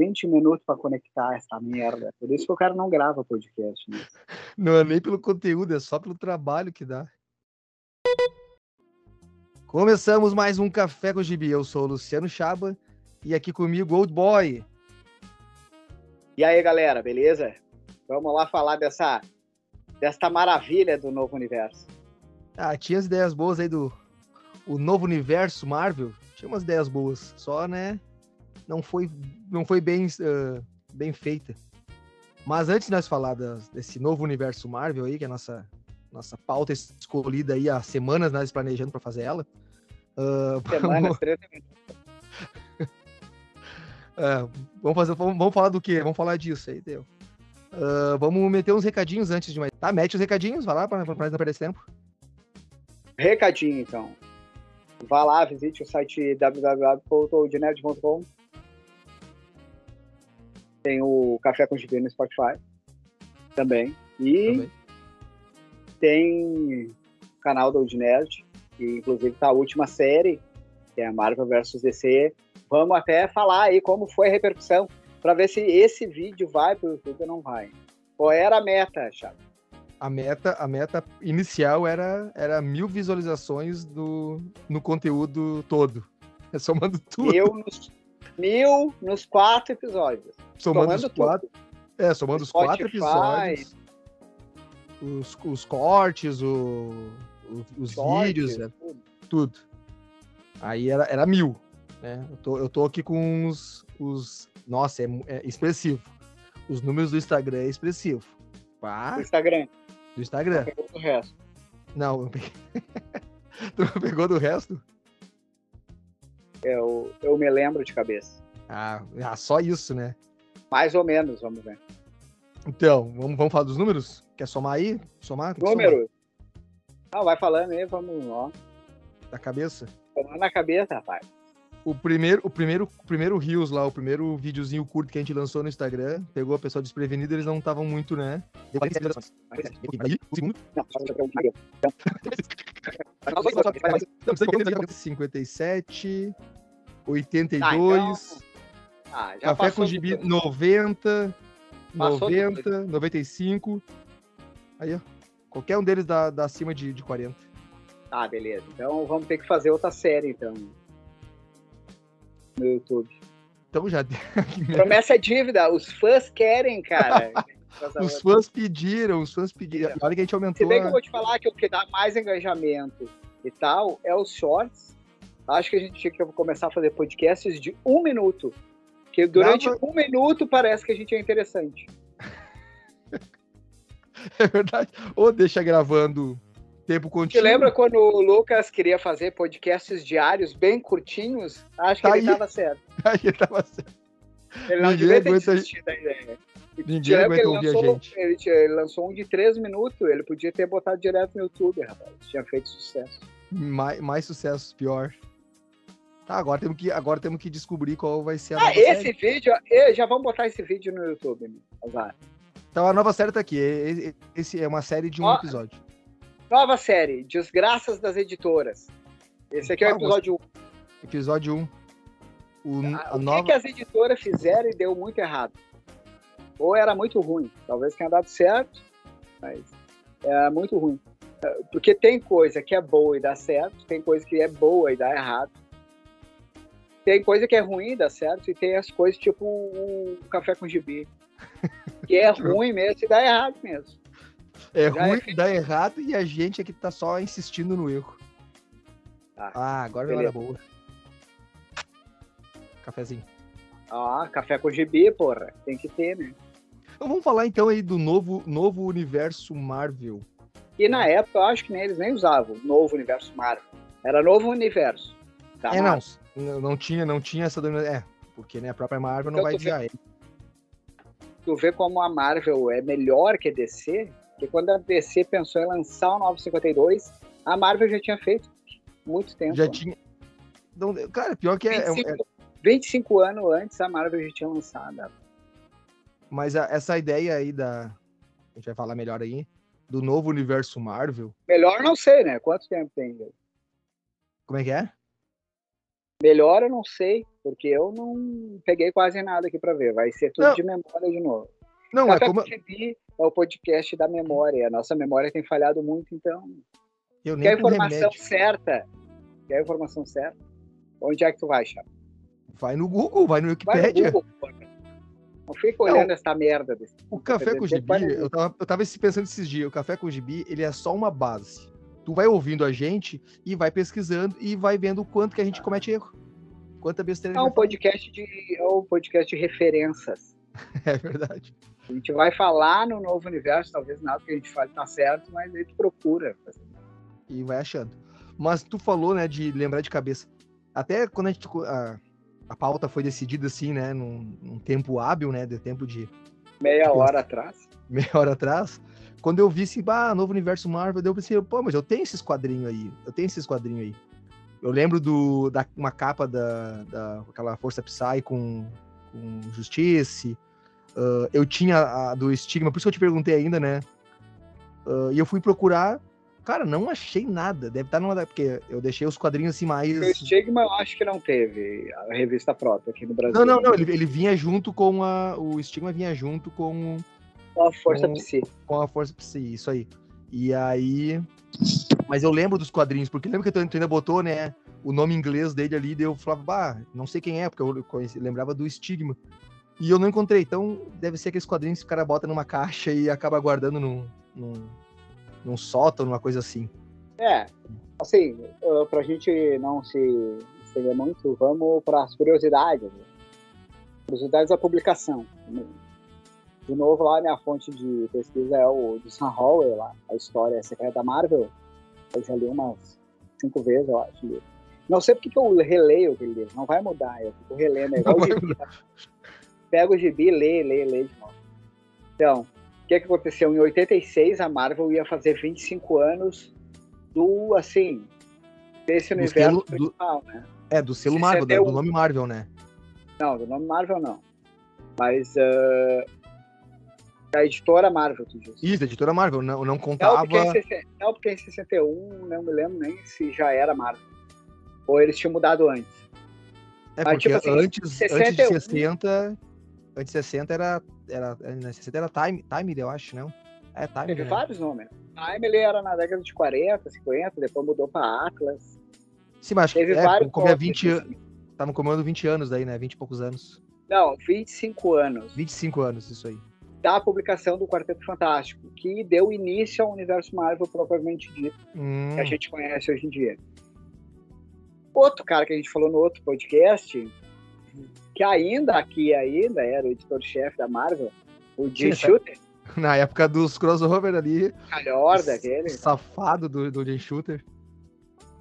20 minutos para conectar essa merda. Por isso que o cara não grava podcast. Né? Não é nem pelo conteúdo, é só pelo trabalho que dá. Começamos mais um Café com o Gibi. Eu sou o Luciano Chaba e aqui comigo Old Boy. E aí, galera, beleza? Vamos lá falar dessa desta maravilha do novo universo. Ah, tinha as ideias boas aí do o novo universo Marvel. Tinha umas ideias boas, só, né? Não foi, não foi bem, uh, bem feita. Mas antes de nós falar das, desse novo universo Marvel aí, que é a nossa, nossa pauta escolhida aí há semanas nós planejando para fazer ela. Uh, semanas, uh, vamos, fazer, vamos, vamos falar do quê? Vamos falar disso aí, deu. Uh, vamos meter uns recadinhos antes de mais. Tá, mete os recadinhos, vai lá para não perder esse tempo. Recadinho, então. Vá lá, visite o site www.odinerd.com. Tem o Café com Gibi no Spotify também. E também. tem o canal do Odinerd, que inclusive tá a última série, que é a Marvel vs DC. Vamos até falar aí como foi a repercussão, para ver se esse vídeo vai para o YouTube ou não vai. Qual era a meta, Chato? a meta, a meta inicial era, era mil visualizações do, no conteúdo todo. É somando tudo. Mil nos, mil nos quatro episódios. Somando, somando os quatro. É, somando os quatro episódios. Os, os cortes, o, os, os vídeos, é, tudo. tudo. Aí era, era mil. Né? Eu, tô, eu tô aqui com os. os nossa, é, é expressivo. Os números do Instagram é expressivo. Pá. Do Instagram. Do Instagram. Não pegou do resto. Não, não peguei. tu não pegou do resto? Eu, eu me lembro de cabeça. Ah, ah, só isso, né? Mais ou menos, vamos ver. Então, vamos, vamos falar dos números? Quer somar aí? Somar? Número. Ah, vai falando aí, vamos, ó. Da cabeça? Tomar na cabeça, rapaz o primeiro, o primeiro, o primeiro Rios lá, o primeiro videozinho curto que a gente lançou no Instagram, pegou a pessoa desprevenida, eles não estavam muito, né? Deu 47 Aí, o segundo. 57, 82. Ah, então... ah, Café com gibi 90, 90, 95. Aí, ó. Qualquer um deles dá, dá acima de, de 40. Ah, beleza. Então vamos ter que fazer outra série, então no YouTube. Então já Promessa é dívida, os fãs querem, cara. os fãs pediram, os fãs pediram. Olha que a gente aumentou. Se bem que eu vou te falar que o que dá mais engajamento e tal é os shorts. Acho que a gente tinha que começar a fazer podcasts de um minuto. Que durante Dava... um minuto parece que a gente é interessante. é verdade. Ou deixa gravando tempo contínuo. Você lembra quando o Lucas queria fazer podcasts diários bem curtinhos? Acho tá que ele estava certo. Aí ele estava certo. Ele não Ninguém devia ter desistido da ideia. Ninguém aguenta ouvir lançou, a gente. Ele, ele, lançou um de três minutos, ele podia ter botado direto no YouTube, rapaz. Tinha feito sucesso. Mais, mais sucesso, pior. Tá, agora temos, que, agora temos que descobrir qual vai ser a ah, esse série. vídeo, já vamos botar esse vídeo no YouTube, Azar. Então a nova série tá aqui. Esse é uma série de um Ó, episódio. Nova série, Desgraças das Editoras. Esse aqui é o episódio 1. Episódio 1. O, ah, o nova... que, as editoras fizeram e deu muito errado? Ou era muito ruim. Talvez tenha dado certo, mas é muito ruim. Porque tem coisa que é boa e dá certo, tem coisa que é boa e dá errado. Tem coisa que é ruim e dá certo, e tem as coisas tipo o café com gibi. Que é ruim mesmo e dá errado mesmo. É Já ruim, é dá errado e a gente aqui tá só insistindo no erro. Ah, ah agora beleza. é boa. Cafezinho. Ah, café com GB, porra. Tem que ter, né? Então vamos falar então aí do novo, novo universo Marvel. E na época eu acho que nem, eles nem usavam novo universo Marvel. Era novo universo. É, Marvel. não. Não tinha, não tinha essa. É, porque né, a própria Marvel não então, vai dizer vê, Tu vê como a Marvel é melhor que a DC? Porque quando a DC pensou em lançar o 952, a Marvel já tinha feito muito tempo. Já tinha. Não, cara, pior que 25, é, é. 25 anos antes a Marvel já tinha lançado. Mas a, essa ideia aí da. A gente vai falar melhor aí. Do novo universo Marvel. Melhor não sei, né? Quanto tempo tem? Como é que é? Melhor eu não sei, porque eu não peguei quase nada aqui para ver. Vai ser tudo não. de memória de novo. Não, Café é como... é o podcast da memória. A nossa memória tem falhado muito, então. Eu nem quer a informação remédio. certa? Quer a informação certa? Onde é que tu vai, Chapa? Vai no Google, vai no Wikipedia. Vai no Google, não fica olhando não, essa merda. Desse, o café com gibi, eu tava, eu tava pensando esses dias, o café com gibi, ele é só uma base. Tu vai ouvindo a gente e vai pesquisando e vai vendo o quanto que a gente comete erro. Quanta besteira. É um podcast de, é um podcast de referências. é verdade. A gente vai falar no novo universo, talvez nada que a gente fale tá certo, mas a gente procura. E vai achando. Mas tu falou, né, de lembrar de cabeça. Até quando a gente a, a pauta foi decidida assim, né, num, num tempo hábil, né, de tempo de meia de, hora atrás. Meia hora atrás. Quando eu vi assim, bah, novo universo Marvel, eu pensei, pô, mas eu tenho esses quadrinhos aí. Eu tenho esses quadrinhos aí. Eu lembro do, da uma capa da, da aquela Força Psy com, com Justice. Uh, eu tinha a do Stigma, por isso que eu te perguntei ainda, né? Uh, e eu fui procurar, cara, não achei nada. Deve estar numa. Porque eu deixei os quadrinhos assim mais. O Stigma eu acho que não teve a revista Prota aqui no Brasil. Não, não, não. Ele, ele vinha junto com a. O Stigma vinha junto com. Com a Força com, Psi. Com a Força Psi, isso aí. E aí. Mas eu lembro dos quadrinhos, porque lembra que tu ainda botou, né? O nome inglês dele ali, daí eu falava, bah, não sei quem é, porque eu conheci, lembrava do Stigma. E eu não encontrei, então deve ser aqueles quadrinhos que o cara bota numa caixa e acaba guardando num, num, num sótão, numa coisa assim. É, assim, pra gente não se estender muito, vamos para as curiosidades. Né? Curiosidades da publicação. De novo, lá minha fonte de pesquisa é o de Sam Howell, lá, a história secreta da Marvel. Eu já li umas cinco vezes, eu acho. Não sei porque que eu releio aquele livro, não vai mudar, eu fico relendo. É igual o gibi, tá? Pega o gibi, lê, lê, lê de novo. Então, o que, que aconteceu? Em 86, a Marvel ia fazer 25 anos do, assim, desse do universo selo, principal, do, né? É, do selo Marvel, do, do nome Marvel, né? Não, do nome Marvel não. Mas uh, a editora Marvel, tu disse. Isso, a editora Marvel, não, não contava... Não porque, em, não, porque em 61, não me lembro nem se já era Marvel. Ou eles tinham mudado antes. É, Mas, porque tipo assim, antes, 61... antes de 60... Antes de 60 era... era, era 60 era Time, Time, eu acho, não? É, Time. Teve né? vários nomes. Time ele era na década de 40, 50, depois mudou para Atlas. Sim, mas Teve é, vários como é 20 anos. Estavam comendo 20 anos daí, né? 20 e poucos anos. Não, 25 anos. 25 anos, isso aí da publicação do Quarteto Fantástico, que deu início ao universo Marvel propriamente dito, hum. que a gente conhece hoje em dia. Outro cara que a gente falou no outro podcast, que ainda aqui ainda era o editor-chefe da Marvel, o Jim Shooter. Na época dos crossover ali. Calhor daquele. Safado do, do Jim Shooter.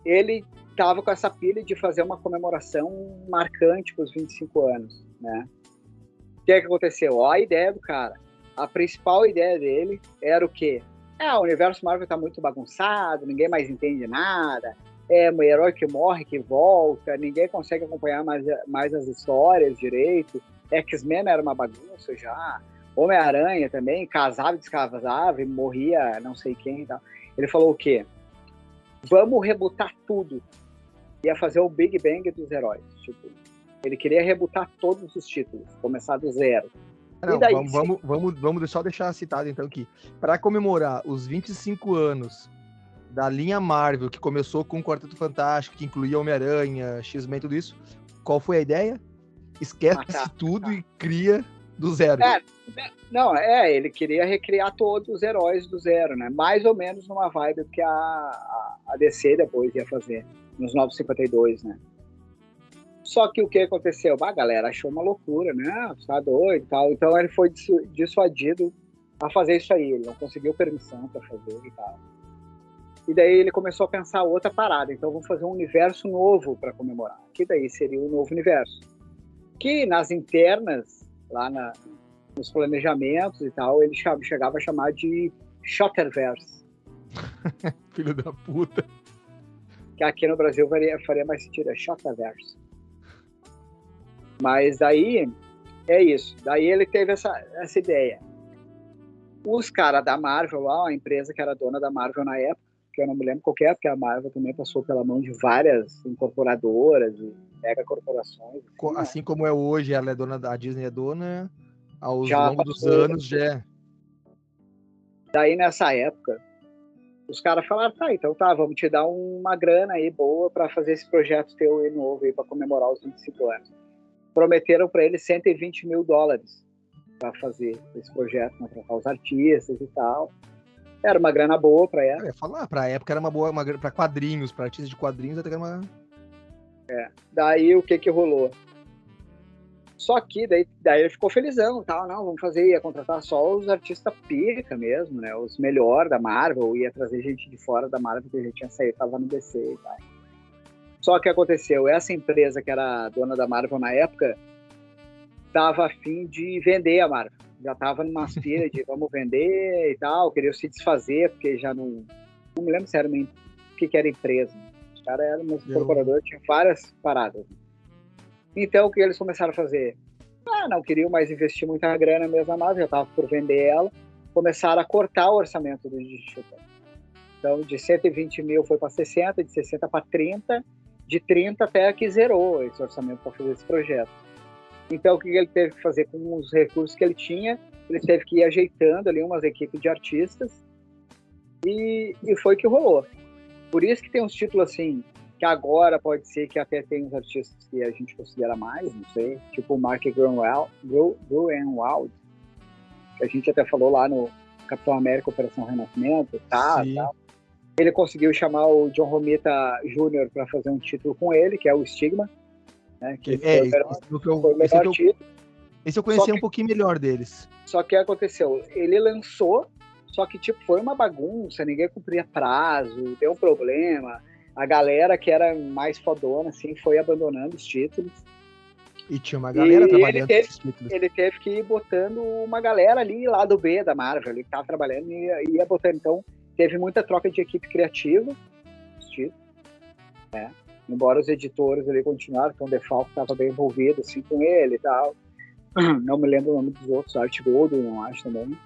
Ele tava com essa pilha de fazer uma comemoração marcante para os 25 anos, né? O que, é que aconteceu? Ó a ideia do cara a principal ideia dele era o quê? É, o universo Marvel tá muito bagunçado, ninguém mais entende nada, é um herói que morre, que volta, ninguém consegue acompanhar mais, mais as histórias direito. X-Men era uma bagunça já. Homem-Aranha também, casava e descasava, morria não sei quem e tal. Ele falou o quê? Vamos rebutar tudo. Ia fazer o Big Bang dos heróis. Tipo, ele queria rebutar todos os títulos, começar do zero. Não, daí, vamos, vamos, vamos, vamos só deixar citado então que para comemorar os 25 anos da linha Marvel, que começou com o Quarteto Fantástico, que incluía Homem-Aranha, X-Men, tudo isso, qual foi a ideia? Esquece tá, tudo tá. e cria do zero. É, não, é, ele queria recriar todos os heróis do zero, né? Mais ou menos numa vibe que a, a, DC depois ia fazer, nos 952, né? Só que o que aconteceu? A galera achou uma loucura, né? Tá doido e tal. Então ele foi dissuadido a fazer isso aí. Ele não conseguiu permissão para fazer e tal. E daí ele começou a pensar outra parada. Então vamos fazer um universo novo para comemorar. Que daí seria o um novo universo. Que nas internas, lá na, nos planejamentos e tal, ele chegava a chamar de Shotterverse. Filho da puta. Que aqui no Brasil faria, faria mais sentido, é Shotterverse. Mas daí é isso. Daí ele teve essa, essa ideia. Os caras da Marvel lá, a empresa que era dona da Marvel na época, que eu não me lembro qual é, porque a Marvel também passou pela mão de várias incorporadoras e mega corporações. Assim, né? assim como é hoje, ela é dona da Disney é dona, já longo dos anos já é. Daí nessa época, os caras falaram, tá, então tá, vamos te dar uma grana aí boa para fazer esse projeto teu aí novo aí para comemorar os 25 anos. Prometeram para ele 120 mil dólares para fazer esse projeto, para trocar os artistas e tal. Era uma grana boa para ela. Eu ia falar, pra época era uma boa, uma, pra quadrinhos, pra artistas de quadrinhos até que era uma. É. Daí o que que rolou? Só que daí, daí ele ficou felizão, tal, não, vamos fazer, ia contratar só os artistas pica mesmo, né? Os melhores da Marvel, ia trazer gente de fora da Marvel que já tinha saído, tava no DC e tal. Só que aconteceu, essa empresa que era dona da Marvel na época, tava afim de vender a Marvel já estava numa pilhas de vamos vender e tal, queria se desfazer, porque já não. Não me lembro se era uma, o que, que era empresa. Os caras eram um incorporador, tinha várias paradas. Então o que eles começaram a fazer? Ah, não queriam mais investir muita grana mesmo na já estava por vender ela. Começaram a cortar o orçamento do digital. Então, de 120 mil foi para 60, de 60 para 30, de 30 até que zerou esse orçamento para fazer esse projeto. Então, o que ele teve que fazer com os recursos que ele tinha? Ele teve que ir ajeitando ali umas equipes de artistas e, e foi que rolou. Por isso que tem uns títulos assim, que agora pode ser que até tem uns artistas que a gente considera mais, não sei, tipo o Mark Grunwald, que a gente até falou lá no Capitão América Operação Renascimento, tá, tá. Ele conseguiu chamar o John Romita Jr. para fazer um título com ele, que é o Stigma. Né, que é, esse, eu, foi o melhor esse, eu, esse eu conhecia que, um pouquinho melhor deles. Só que aconteceu, ele lançou, só que tipo foi uma bagunça, ninguém cumpria prazo, deu um problema. A galera que era mais fodona assim foi abandonando os títulos. E tinha uma galera e trabalhando teve, esses títulos. Ele teve que ir botando uma galera ali lá do B da Marvel, ele que tava trabalhando e ia, ia botando. Então, teve muita troca de equipe criativa, né? embora os editores ali continuaram, então o Defalco estava bem envolvido assim com ele e tal. Não me lembro o nome dos outros, Art Goldwyn, não acho também.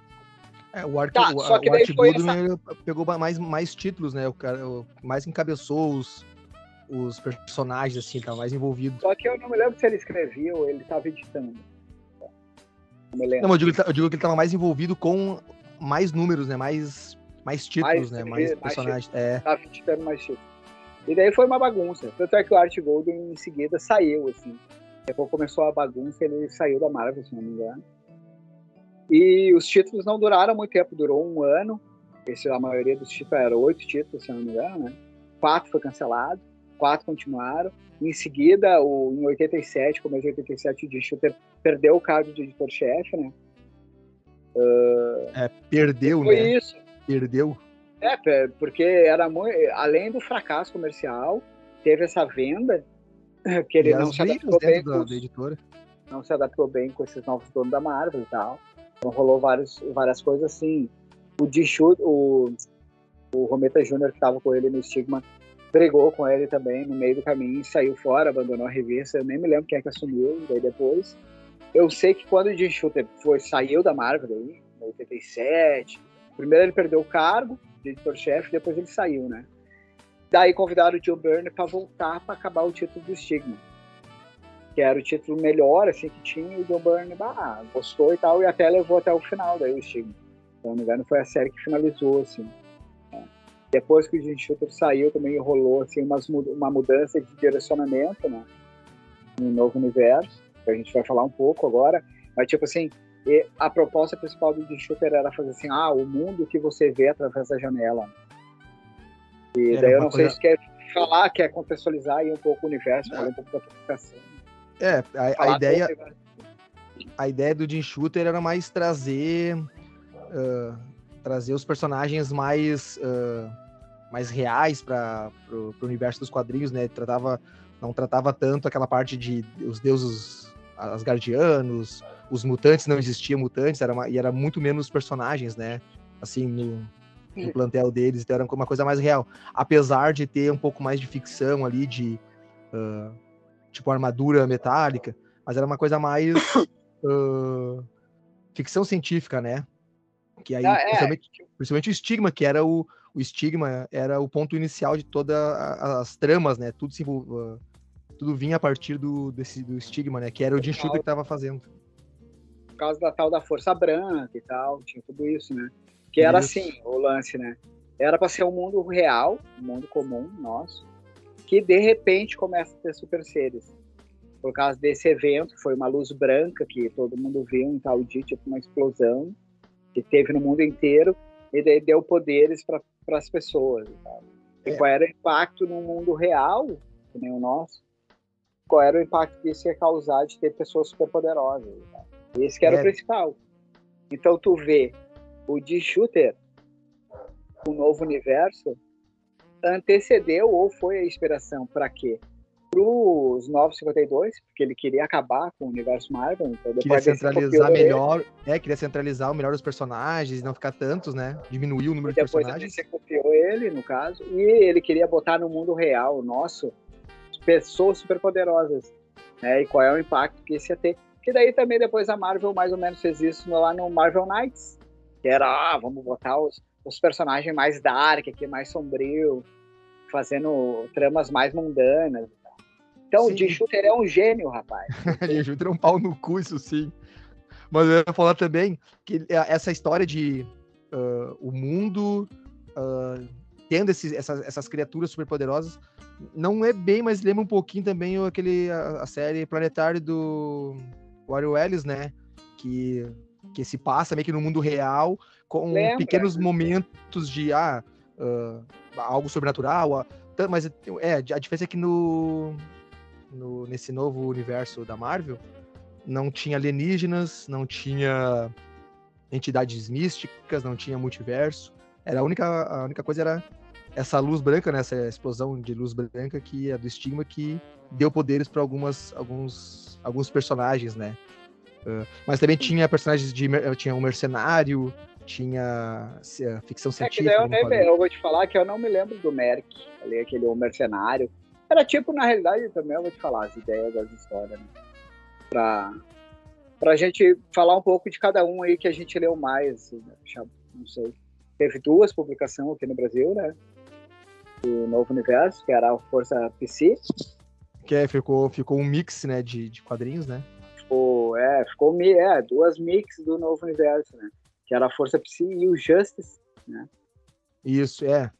É, o Art, tá, o, só que o Art Goldwyn essa... pegou mais, mais títulos, né? O cara mais encabeçou os, os personagens, assim, tava mais envolvido. Só que eu não me lembro se ele escrevia ou ele estava editando. Não me lembro. Não, eu digo, eu digo que ele estava mais envolvido com mais números, né? Mais, mais títulos, mais, né? Mais, mais personagens. Títulos. É. Tava editando mais títulos. E daí foi uma bagunça. Tanto é que o Art Golden em seguida saiu, assim. Depois começou a bagunça, ele saiu da Marvel, se não me engano. E os títulos não duraram muito tempo, durou um ano. Esse, a maioria dos títulos eram oito títulos, se não me engano, né? Quatro foi cancelado, quatro continuaram. Em seguida, o, em 87, começo de 87, o Jim Shooter perdeu o cargo de editor-chefe, né? Uh, é, perdeu, foi né? isso. Perdeu. É, porque era muito, além do fracasso comercial, teve essa venda que ele não se adaptou bem com os, da editora. não se adaptou bem com esses novos donos da Marvel e tal. Então rolou vários, várias coisas assim. O Dishu, o, o Rometa Júnior que estava com ele no Stigma brigou com ele também no meio do caminho, saiu fora, abandonou a revista. Eu nem me lembro quem é que assumiu daí depois. Eu sei que quando o Jim Shooter foi, saiu da Marvel aí, em 87, primeiro ele perdeu o cargo, de editor-chefe, depois ele saiu, né? Daí convidaram o Joe Byrne para voltar para acabar o título do Stigma, que era o título melhor assim que tinha, e o Joe Byrne bah, gostou e tal, e até levou até o final daí o Stigma. Se não me engano, foi a série que finalizou, assim. Né? Depois que o Jim Shooter saiu, também rolou assim, umas, uma mudança de direcionamento, né? No novo universo, que a gente vai falar um pouco agora. Mas, tipo assim, e a proposta principal do Shooter era fazer assim, ah, o mundo que você vê através da janela. E era daí eu não coisa... sei se quer falar, quer contextualizar aí um pouco o universo, falar um pouco da aplicação. É, a, a ideia a ideia do Jim Shooter era mais trazer uh, trazer os personagens mais uh, mais reais para o universo dos quadrinhos, né? Tratava não tratava tanto aquela parte de os deuses asgardianos, os mutantes não existiam mutantes, era uma, e era muito menos personagens, né? Assim, no, no plantel deles, então era uma coisa mais real. Apesar de ter um pouco mais de ficção ali, de uh, tipo armadura metálica, mas era uma coisa mais uh, ficção científica, né? Que aí, ah, é. principalmente, principalmente, o estigma, que era o, o estigma era o ponto inicial de todas as tramas, né? Tudo se uh, tudo vinha a partir do, desse, do estigma, né? Que era o Jim Shooter que estava fazendo. Por causa da tal da força branca e tal, tinha tudo isso, né? Que era isso. assim, o lance, né? Era para ser um mundo real, um mundo comum nosso, que de repente começa a ter super seres. Por causa desse evento, foi uma luz branca que todo mundo viu em tal dia, tipo uma explosão que teve no mundo inteiro, e daí deu poderes para as pessoas. E, é. qual era o impacto no mundo real, que nem o nosso, qual era o impacto que isso ia causar de ter pessoas superpoderosas. Esse que era é. o principal. Então tu vê o D-Shooter, o novo universo, antecedeu ou foi a inspiração para quê? Para os 952, porque ele queria acabar com o universo Marvel. Então queria centralizar melhor, ele. é, queria centralizar o melhor dos personagens, não ficar tantos, né? Diminuir o número e de personagens. Depois você copiou ele, no caso, e ele queria botar no mundo real, nosso, pessoas superpoderosas. Né? E qual é o impacto que isso ia ter. Que daí também depois a Marvel mais ou menos fez isso lá no Marvel Knights. Que era, ah, vamos botar os, os personagens mais dark aqui, mais sombrio, fazendo tramas mais mundanas. Então sim. o Jim-Shooter é um gênio, rapaz. Jim-Shooter é um pau no cu, isso sim. Mas eu ia falar também que essa história de uh, o mundo uh, tendo essas, essas criaturas superpoderosas não é bem, mas lembra um pouquinho também aquele, a, a série Planetário do Wario Ellis, né? Que, que se passa meio que no mundo real, com lembra. pequenos momentos de ah, uh, algo sobrenatural. Uh, mas é, a diferença é que no, no, nesse novo universo da Marvel não tinha alienígenas, não tinha entidades místicas, não tinha multiverso. Era a única, a única coisa era essa luz branca, né, essa explosão de luz branca que é do estigma que deu poderes para algumas alguns alguns personagens, né? Uh, mas também tinha personagens de tinha um mercenário, tinha ficção científica. É que eu, nem, eu vou te falar que eu não me lembro do Merc, ali aquele um mercenário. Era tipo na realidade também eu vou te falar as ideias das histórias, né? Para pra gente falar um pouco de cada um aí que a gente leu mais, assim, né? não sei. Teve duas publicações aqui no Brasil, né? Do novo universo, que era a Força PC. Que é, ficou, ficou um mix, né, de, de quadrinhos, né? Ficou, é, ficou é, duas mix do novo universo, né? Que era a Força PC e o Justice, né? Isso, é.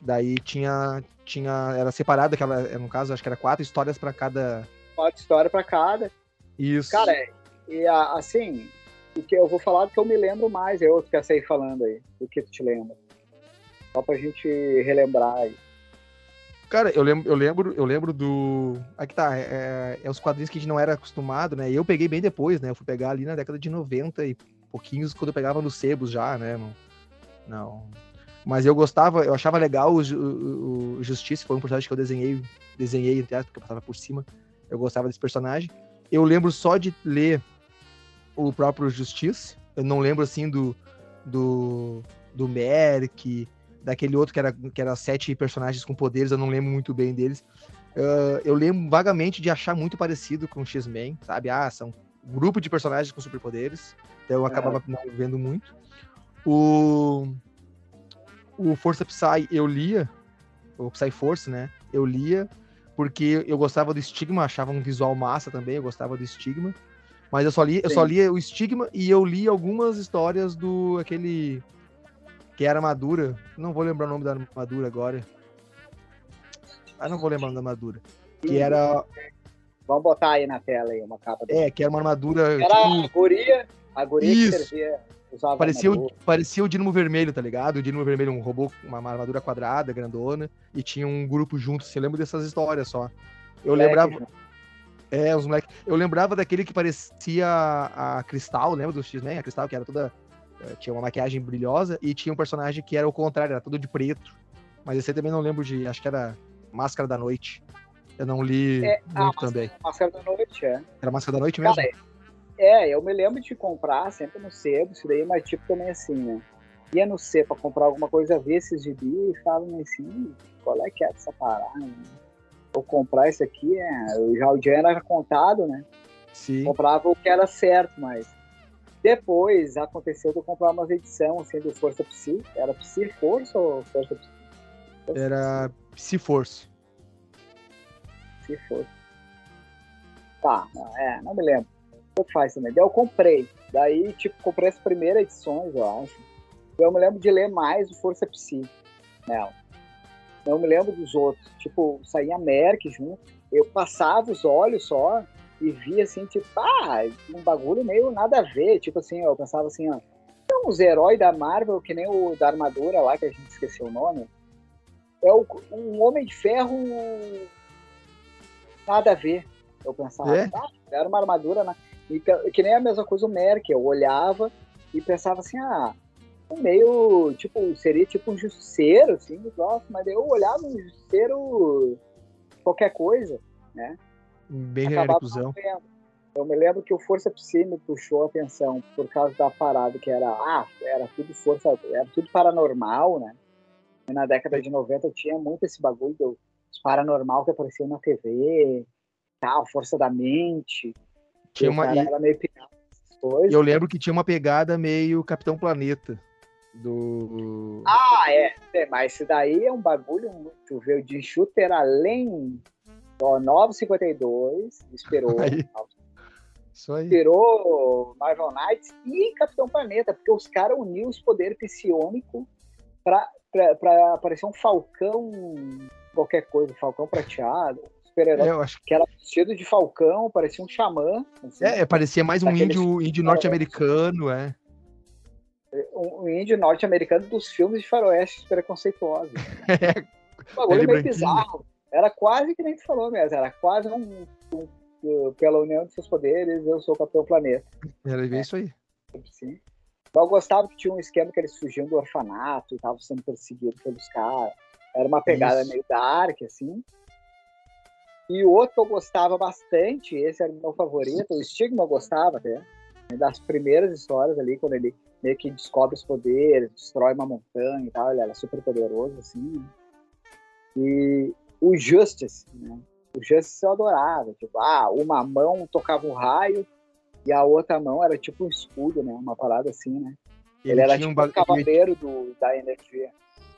Daí tinha, tinha era separado, aquela, no caso, acho que era quatro histórias para cada. Quatro histórias para cada. Isso. Cara, e assim, o que eu vou falar do que eu me lembro mais, é outro que eu sei falando aí, do que tu te lembra. Só pra gente relembrar aí. Cara, eu lembro, eu lembro, eu lembro do. Aqui tá, é, é, os quadrinhos que a gente não era acostumado, né? Eu peguei bem depois, né? Eu fui pegar ali na década de 90 e pouquinhos quando eu pegava nos sebos já, né? Não. não. Mas eu gostava, eu achava legal o, o, o Justiça, foi um personagem que eu desenhei, desenhei, entre porque eu passava por cima. Eu gostava desse personagem. Eu lembro só de ler o próprio Justiça. Eu não lembro assim do. do. do Merc, daquele outro que era, que era sete personagens com poderes, eu não lembro muito bem deles. Uh, eu lembro vagamente de achar muito parecido com X-Men, sabe? Ah, são um grupo de personagens com superpoderes. Então eu acabava é. não vendo muito. O, o Força Psy eu lia, o Psy Force, né? Eu lia porque eu gostava do Estigma, achava um visual massa também, eu gostava do Estigma. Mas eu só li, eu só lia o Estigma e eu li algumas histórias do aquele que era armadura. Não vou lembrar o nome da armadura agora. Ah, não vou lembrar o nome da armadura. Que era. Vamos botar aí na tela aí uma capa. É, que era uma armadura. Era tipo... a guria. A guria Isso. que servia, parecia o, parecia o Dínamo Vermelho, tá ligado? O Dínamo Vermelho, um robô, uma armadura quadrada, grandona, e tinha um grupo junto. Você lembra dessas histórias só? Eu moleque, lembrava. É, os moleques. Eu lembrava daquele que parecia a, a Cristal, lembra do X-Men? A Cristal, que era toda é, tinha uma maquiagem brilhosa e tinha um personagem que era o contrário, era todo de preto. Mas esse aí também não lembro de. Acho que era Máscara da Noite. Eu não li é, muito ah, também. Máscara da Noite, é. Era Máscara da Noite mesmo? Cara, é, eu me lembro de comprar sempre no sebo, isso daí, mas tipo também assim, né? Ia no C pra comprar alguma coisa, ver esses gibi e falava assim, qual é que é essa parada? Né? Vou comprar isso aqui, é... já o dinheiro era contado, né? Sim. Comprava o que era certo, mas Depois aconteceu de eu comprar umas edições assim, do Força Psi. Era Psi Força ou Força Psi? Era Psi Force. Psi Force. Tá, é, não me lembro. O que faz também? Daí eu comprei. Daí, tipo, comprei as primeiras edições, eu acho. Eu me lembro de ler mais o Força Psi nela. Não me lembro dos outros. Tipo, saía Merck junto. Eu passava os olhos só e via assim, tipo, ah, um bagulho meio nada a ver. Tipo assim, eu pensava assim, ó. São os heróis da Marvel, que nem o da armadura lá, que a gente esqueceu o nome. É o, um Homem de Ferro nada a ver. Eu pensava, é? ah, era uma armadura, né? E, que nem a mesma coisa o Merck. Eu olhava e pensava assim, ah, meio, tipo, seria tipo um justiceiro, assim, nossa, mas eu olhava um justiceiro qualquer coisa, né? Bem genéricozão. Eu me lembro que o Força Psi me puxou a atenção por causa da parada que era, ah, era tudo força, era tudo paranormal, né? E na década de 90 tinha muito esse bagulho do paranormal que aparecia na TV, tal, força da mente. Tinha uma e... era meio Eu lembro que tinha uma pegada meio Capitão Planeta do. Ah, é. é mas esse daí é um bagulho muito. Viu? De shooter além. Ó, 952, esperou. Aí. Isso aí. Esperou Marvel Knights e Capitão Planeta, porque os caras uniram os poderes psionicos pra, pra, pra aparecer um falcão, qualquer coisa, falcão prateado super-herói. É, acho... Que era vestido de falcão, parecia um xamã. Assim, é, parecia mais um índio, índio norte-americano, é um índio norte-americano dos filmes de faroeste preconceituosos. é. O bagulho meio branquinho. bizarro. Era quase que nem tu falou mesmo, era quase um, um, um, pela união de seus poderes, eu sou o Capitão Planeta. Era é. isso aí. Sim. Eu gostava que tinha um esquema que eles fugiam do orfanato e estavam sendo perseguidos pelos caras. Era uma pegada isso. meio dark, assim. E o outro que eu gostava bastante, esse era o meu favorito, o Stigma eu gostava até, das primeiras histórias ali, quando ele meio que descobre os poderes, destrói uma montanha e tal, ele era super poderoso, assim. Né? E o Justice, né? O Justice eu adorava, tipo, ah, uma mão tocava um raio e a outra mão era tipo um escudo, né? Uma parada assim, né? Ele, ele era tipo um, ba... cavaleiro do, da energia.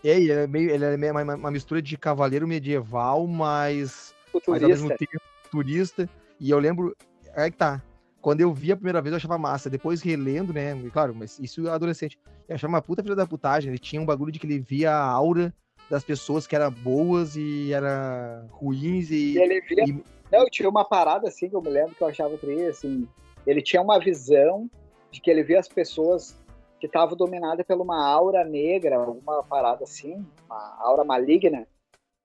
É, ele era meio, ele era meio uma, uma mistura de cavaleiro medieval, mas, mas ao mesmo tempo turista. E eu lembro, é que tá, quando eu vi a primeira vez, eu achava massa. Depois relendo, né? Claro, mas isso é adolescente. Eu achava uma puta filha da putagem. Ele tinha um bagulho de que ele via a aura das pessoas que eram boas e era ruins e. ele via. E... Não, tinha uma parada assim que eu me lembro que eu achava triste, assim. Ele tinha uma visão de que ele via as pessoas que estavam dominadas por uma aura negra, alguma parada assim, uma aura maligna,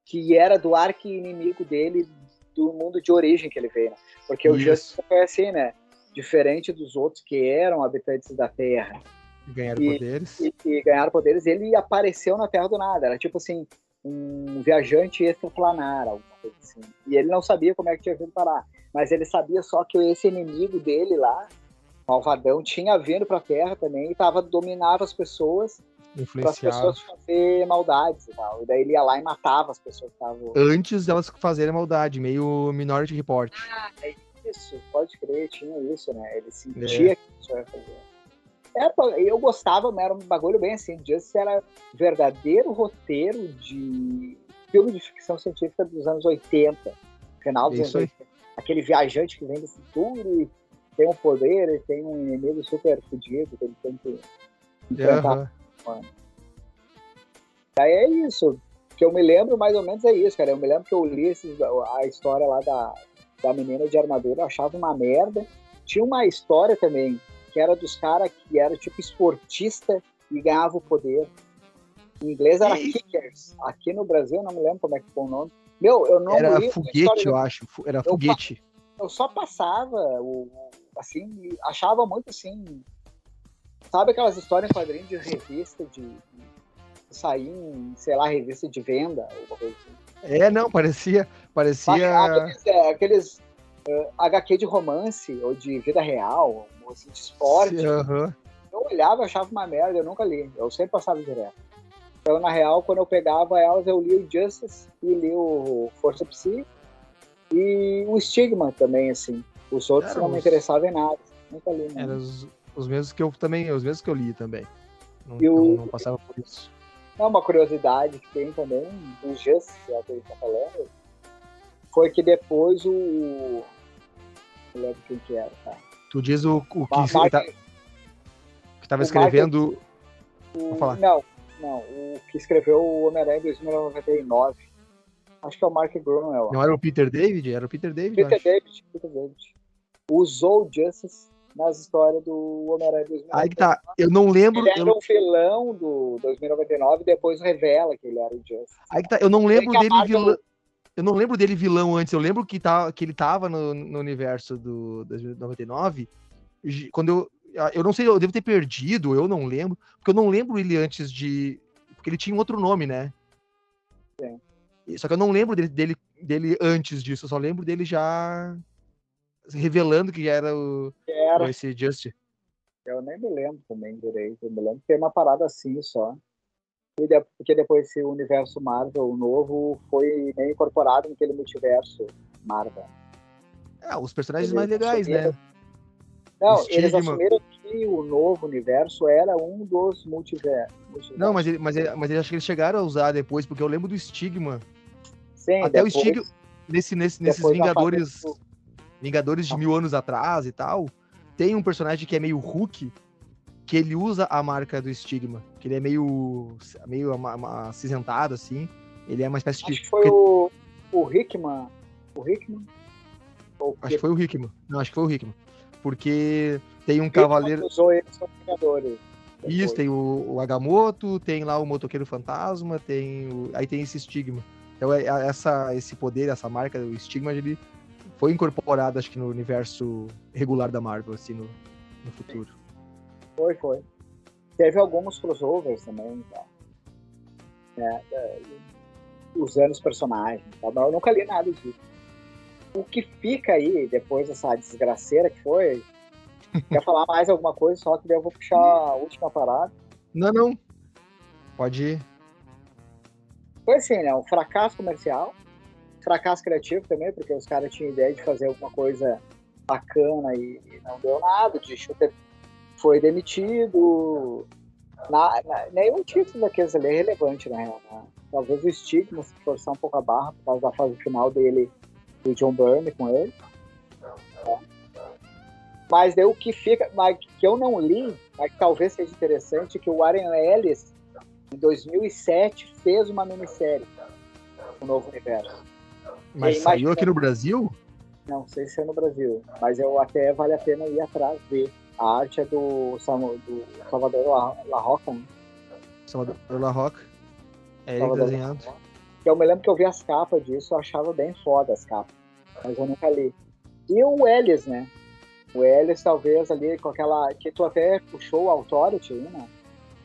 que era do arco inimigo dele do mundo de origem que ele veio. Né? Porque Isso. o Justice foi assim, né? diferente dos outros que eram habitantes da Terra. Ganharam e, poderes. E, e, ganharam poderes. Ele apareceu na Terra do nada. Era tipo assim, um viajante extraplanar, alguma coisa assim. E ele não sabia como é que tinha vindo parar. Mas ele sabia só que esse inimigo dele lá, malvadão, tinha vindo para a Terra também e tava, dominava as pessoas para as pessoas fazer maldades e tal. E daí ele ia lá e matava as pessoas que estavam. Antes delas fazerem maldade, meio Minority Report. Ah, é isso, pode crer, tinha isso, né? Ele sentia é. que isso ia fazer. É, eu gostava, mas era um bagulho bem assim. Justice era verdadeiro roteiro de filme de ficção científica dos anos 80, final dos isso anos 80. Aquele viajante que vem do futuro e tem um poder, e tem um inimigo super fodido que ele tem que enfrentar. Uhum. Aí é isso. que eu me lembro mais ou menos é isso, cara. Eu me lembro que eu li esses, a história lá da, da menina de armadura, eu achava uma merda. Tinha uma história também, que era dos caras que era tipo esportista e ganhava o poder. Em inglês era e... Kickers. Aqui no Brasil, não me lembro como é que foi o nome. Meu, eu não Era foguete, eu acho. Era eu foguete. Eu só passava, o, assim, achava muito assim. Sabe aquelas histórias em quadrinhos de revista, de, de sair em, sei lá, revista de venda, alguma coisa assim. É, não, parecia. parecia... Aqueles, é, aqueles uh, HQ de romance ou de vida real, assim, de esporte. Uhum. Eu olhava e achava uma merda, eu nunca li. Eu sempre passava direto. Então, na real, quando eu pegava elas, eu li o Justice e li o Força Psi e o Stigma também, assim. Os outros não os... me interessavam em nada. Nunca li, né? Era os, Os mesmos que eu também, os mesmos que eu li também. Não, não, o... não passava por isso. Não, uma curiosidade que tem também do Justice, que é o que ele tá falando, foi que depois o. Não lembro quem que era, tá? Tu diz o, o que, Mark... tá, que tava escrevendo. O... Não, não, o que escreveu o Homem-Aranha em 2099. Acho que é o Mark Gruenwald. Não era o Peter David? Era o Peter David, Peter David, Peter David. Usou o Justice nas histórias do Homem-Aranha 2099. Aí que tá, eu não lembro. Ele era eu... um vilão do 2099 e depois revela que ele era o Justice. Aí que tá, eu não lembro dele vilão. Eu não lembro dele vilão antes, eu lembro que, tá, que ele tava no, no universo do 2099. Quando eu. Eu não sei, eu devo ter perdido, eu não lembro, porque eu não lembro ele antes de. Porque ele tinha um outro nome, né? Sim. Só que eu não lembro dele, dele, dele antes disso, eu só lembro dele já revelando que era o era. esse Just. Eu nem me lembro também direito. Eu me lembro que tem uma parada assim só. Porque depois esse universo Marvel novo foi meio incorporado naquele multiverso Marvel. É, os personagens mais legais, né? Não, eles assumiram que o novo universo era um dos multiversos. Não, mas, ele, mas, ele, mas ele, acho que eles chegaram a usar depois, porque eu lembro do Stigma. Sim, Até depois, o Stigma, nesse, nesse, nesses Vingadores. Vingadores de mil anos atrás e tal, tem um personagem que é meio Hulk, que ele usa a marca do estigma, que ele é meio, meio acinzentado, assim. Ele é uma espécie de. Acho que foi o, o Hickman. O Hickman? acho que foi o Hickman. Não, acho que foi o Hickman. Porque tem um Hickman cavaleiro. usou eles como Vingadores. Isso, tem o, o Agamotto, tem lá o Motoqueiro Fantasma, tem o... aí tem esse estigma. Então, é, essa, esse poder, essa marca, o estigma, ele foi incorporado, acho que no universo regular da Marvel, assim, no, no futuro. Foi, foi. Teve alguns crossovers também, tá? é, é, usando os personagens. Tá? Eu nunca li nada disso. O que fica aí, depois dessa desgraceira que foi, quer falar mais alguma coisa, só que daí eu vou puxar a última parada. Não, não. Pode ir. Foi assim, né? Um fracasso comercial fracasso criativo também, porque os caras tinham ideia de fazer alguma coisa bacana e, e não deu nada. De Shooter foi demitido. Na, na, nenhum título daqueles ali é relevante, na real. Né? Talvez o estigma se forçar um pouco a barra por causa da fase final dele, do John Byrne com ele. É. Mas daí o que fica, mas que eu não li, mas que talvez seja interessante, que o Warren Ellis, em 2007, fez uma minissérie, o Novo Universo. Mas e saiu aqui no Brasil? Não sei se é no Brasil, mas eu até vale a pena ir atrás ver. A arte é do, do Salvador La, La Roca, né? Salvador La Roca. É ele Salvador desenhando. Eu me lembro que eu vi as capas disso, eu achava bem foda as capas, mas eu nunca li. E o Ellis, né? O Ellis, talvez ali com aquela. que tu até puxou o Authority, né?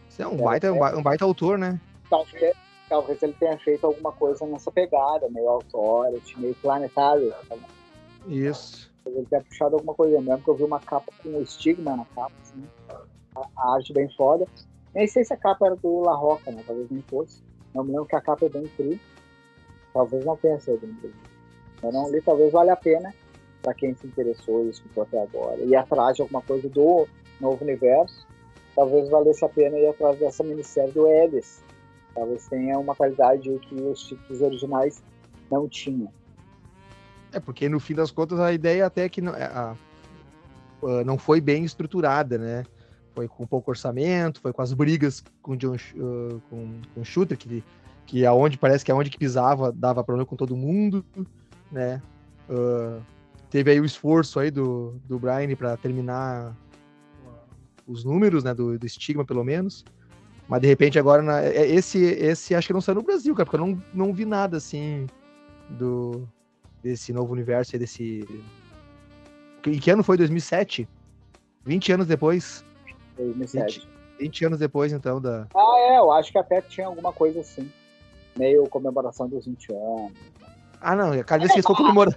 Você é um baita, um baita autor, né? Talvez, talvez ele tenha feito alguma coisa nessa pegada, meio authority, meio planetário. Tá Isso. Ele tenha puxado alguma coisa. mesmo que eu vi uma capa com o estigma na capa, assim, a, arte bem foda. Nem sei se a capa era do La Roca, né? Talvez nem fosse. Não me lembro que a capa é bem fria. Talvez não tenha sido Brasil. Eu não li, talvez valha a pena para quem se interessou e escutou até agora. Ir atrás de alguma coisa do novo universo. Talvez valesse a pena ir atrás dessa minissérie do Ellis, Talvez tenha uma qualidade que os títulos originais não tinham. É, porque no fim das contas a ideia até que não, é, a, a, não foi bem estruturada, né? Foi com pouco orçamento, foi com as brigas com John, uh, com, com Shooter, que, que aonde parece que aonde que pisava dava problema com todo mundo, né? Uh, teve aí o esforço aí do, do Brian para terminar os números, né? Do, do estigma, pelo menos. Mas de repente agora, na, é, esse, esse acho que não saiu no Brasil, cara, porque eu não, não vi nada assim do desse novo universo aí, desse. Em que ano foi? 2007? 20 anos depois? 2007. 20, 20 anos depois, então, da. Ah, é, eu acho que até tinha alguma coisa assim. Meio comemoração dos 20 anos. Ah, não, cada vez que eles comemorando.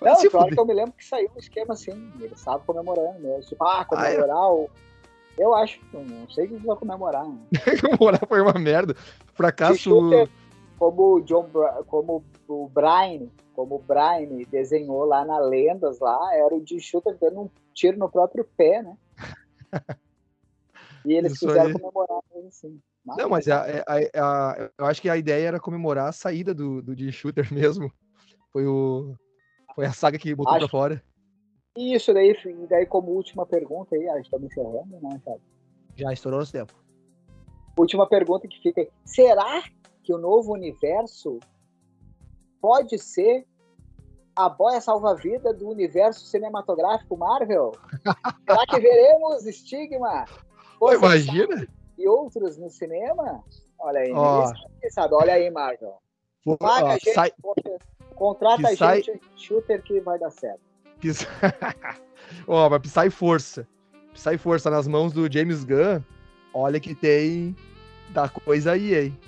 Não, claro que eu me lembro que saiu um esquema assim, eles estavam comemorando mesmo. Tipo, ah, comemorar ah, é. o eu acho, não sei que vai comemorar. Né? comemorar foi uma merda. Fracasso. Como o John, como o Brian, como o Brian desenhou lá na Lendas lá, era o de Shooter dando um tiro no próprio pé, né? e eles isso quiseram aí. comemorar assim. Mas, não, mas a, a, a, eu acho que a ideia era comemorar a saída do, do de shooter mesmo. Foi, o, foi a saga que botou acho... pra fora. Isso daí, daí como última pergunta aí, a gente tá encerrando, né, sabe? Já estourou o tempo. Última pergunta que fica: será que o novo universo pode ser a boia salva-vida do universo cinematográfico Marvel? será que veremos Stigma? Pô, imagina! E outros no cinema? Olha aí, oh. ninguém sabe. Olha aí, Marvel. Paga a gente, sai... contrata a gente, shooter que vai dar certo. Ó, oh, mas Psy Força. Psy Força nas mãos do James Gunn. Olha que tem da coisa aí, hein?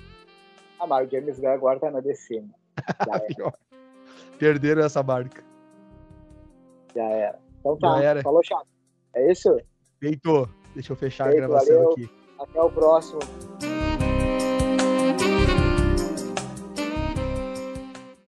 Ah, mas o James Gunn agora tá na DC, né? Perderam essa barca. Já era. Então tá, era. falou, chato. É isso? Feito. Deixa eu fechar Feito, a gravação valeu. aqui. Até o próximo.